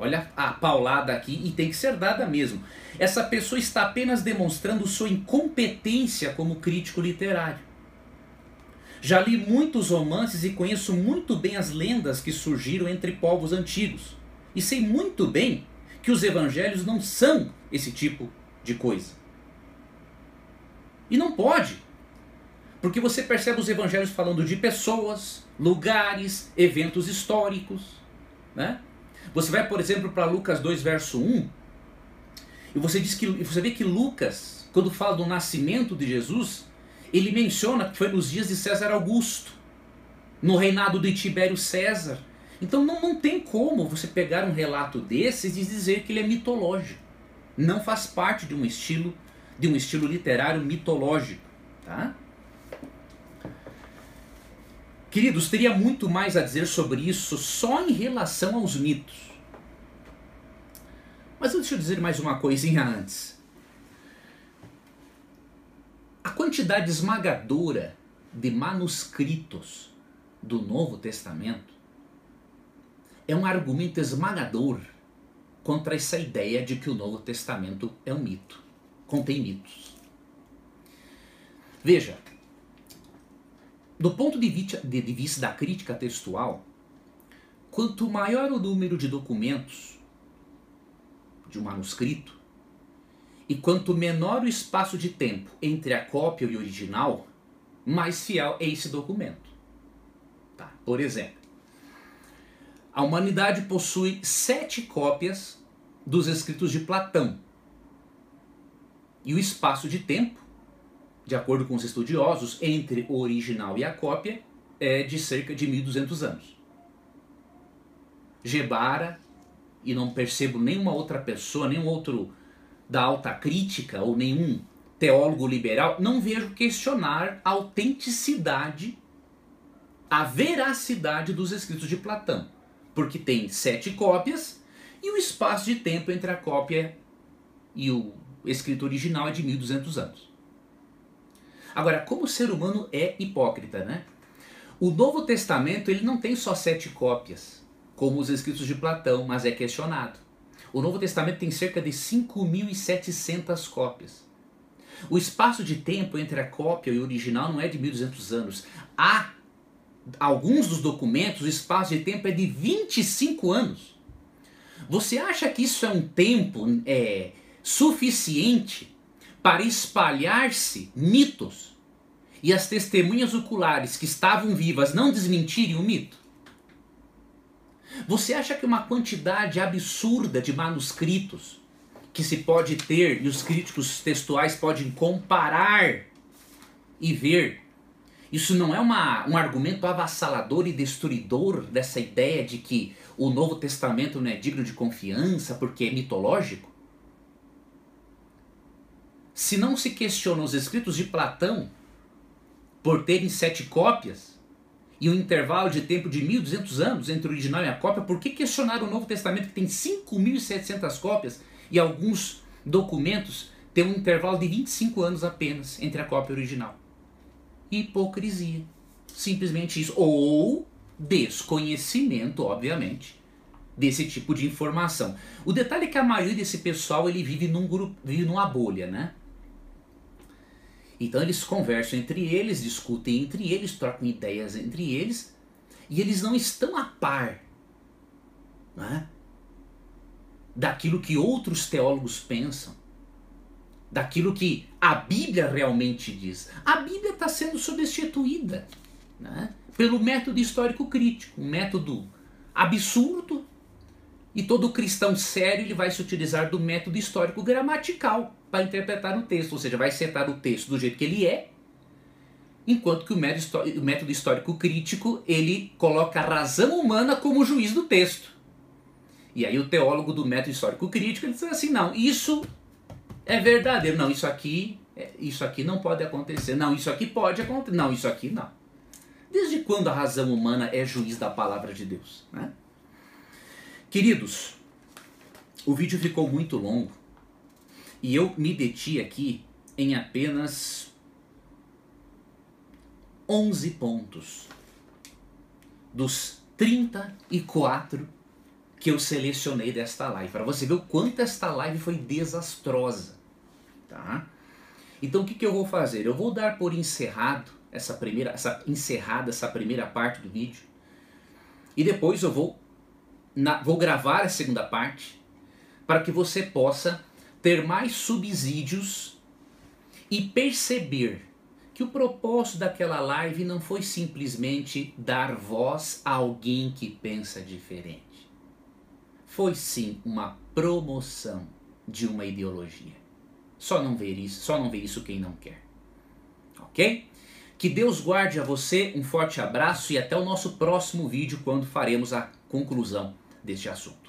S1: Olha a paulada aqui e tem que ser dada mesmo. Essa pessoa está apenas demonstrando sua incompetência como crítico literário. Já li muitos romances e conheço muito bem as lendas que surgiram entre povos antigos. E sei muito bem que os evangelhos não são esse tipo de coisa. E não pode. Porque você percebe os evangelhos falando de pessoas, lugares, eventos históricos. Né? Você vai, por exemplo, para Lucas 2, verso 1, e você, diz que, você vê que Lucas, quando fala do nascimento de Jesus, ele menciona que foi nos dias de César Augusto, no reinado de Tibério César. Então não, não tem como você pegar um relato desses e dizer que ele é mitológico. Não faz parte de um estilo, de um estilo literário mitológico, tá? Queridos, teria muito mais a dizer sobre isso só em relação aos mitos. Mas deixa eu dizer mais uma coisinha antes. A quantidade esmagadora de manuscritos do Novo Testamento é um argumento esmagador contra essa ideia de que o Novo Testamento é um mito, contém mitos. Veja, do ponto de vista, de vista da crítica textual, quanto maior o número de documentos de um manuscrito, e quanto menor o espaço de tempo entre a cópia e o original, mais fiel é esse documento. Tá? Por exemplo, a humanidade possui sete cópias dos escritos de Platão. E o espaço de tempo de acordo com os estudiosos, entre o original e a cópia é de cerca de 1200 anos. Gebara, e não percebo nenhuma outra pessoa, nenhum outro da alta crítica ou nenhum teólogo liberal, não vejo questionar a autenticidade, a veracidade dos escritos de Platão, porque tem sete cópias e o espaço de tempo entre a cópia e o escrito original é de 1200 anos. Agora, como o ser humano é hipócrita, né? O Novo Testamento ele não tem só sete cópias, como os escritos de Platão, mas é questionado. O Novo Testamento tem cerca de 5.700 cópias. O espaço de tempo entre a cópia e o original não é de 1.200 anos. Há alguns dos documentos, o espaço de tempo é de 25 anos. Você acha que isso é um tempo é, suficiente para espalhar-se mitos e as testemunhas oculares que estavam vivas não desmentirem o mito? Você acha que uma quantidade absurda de manuscritos que se pode ter e os críticos textuais podem comparar e ver, isso não é uma, um argumento avassalador e destruidor dessa ideia de que o Novo Testamento não é digno de confiança porque é mitológico? Se não se questionam os escritos de Platão por terem sete cópias e um intervalo de tempo de 1.200 anos entre o original e a cópia, por que questionar o Novo Testamento que tem 5.700 cópias e alguns documentos têm um intervalo de 25 anos apenas entre a cópia original? Hipocrisia. Simplesmente isso. Ou desconhecimento, obviamente, desse tipo de informação. O detalhe é que a maioria desse pessoal ele vive num grupo, vive numa bolha, né? Então eles conversam entre eles, discutem entre eles, trocam ideias entre eles, e eles não estão a par né, daquilo que outros teólogos pensam, daquilo que a Bíblia realmente diz. A Bíblia está sendo substituída né, pelo método histórico crítico, um método absurdo, e todo cristão sério ele vai se utilizar do método histórico gramatical para interpretar o texto, ou seja, vai setar o texto do jeito que ele é, enquanto que o método histórico crítico ele coloca a razão humana como juiz do texto. E aí o teólogo do método histórico crítico ele diz assim, não, isso é verdadeiro, não, isso aqui, é, isso aqui não pode acontecer, não, isso aqui pode acontecer, não, isso aqui não. Desde quando a razão humana é juiz da palavra de Deus? Né? Queridos, o vídeo ficou muito longo, e eu me deti aqui em apenas 11 pontos dos 34 que eu selecionei desta live, para você ver o quanto esta live foi desastrosa, tá? Então o que, que eu vou fazer? Eu vou dar por encerrado essa primeira, essa encerrada essa primeira parte do vídeo e depois eu vou na, vou gravar a segunda parte para que você possa ter mais subsídios e perceber que o propósito daquela live não foi simplesmente dar voz a alguém que pensa diferente. Foi sim uma promoção de uma ideologia. Só não ver isso, só não ver isso quem não quer. OK? Que Deus guarde a você, um forte abraço e até o nosso próximo vídeo quando faremos a conclusão deste assunto.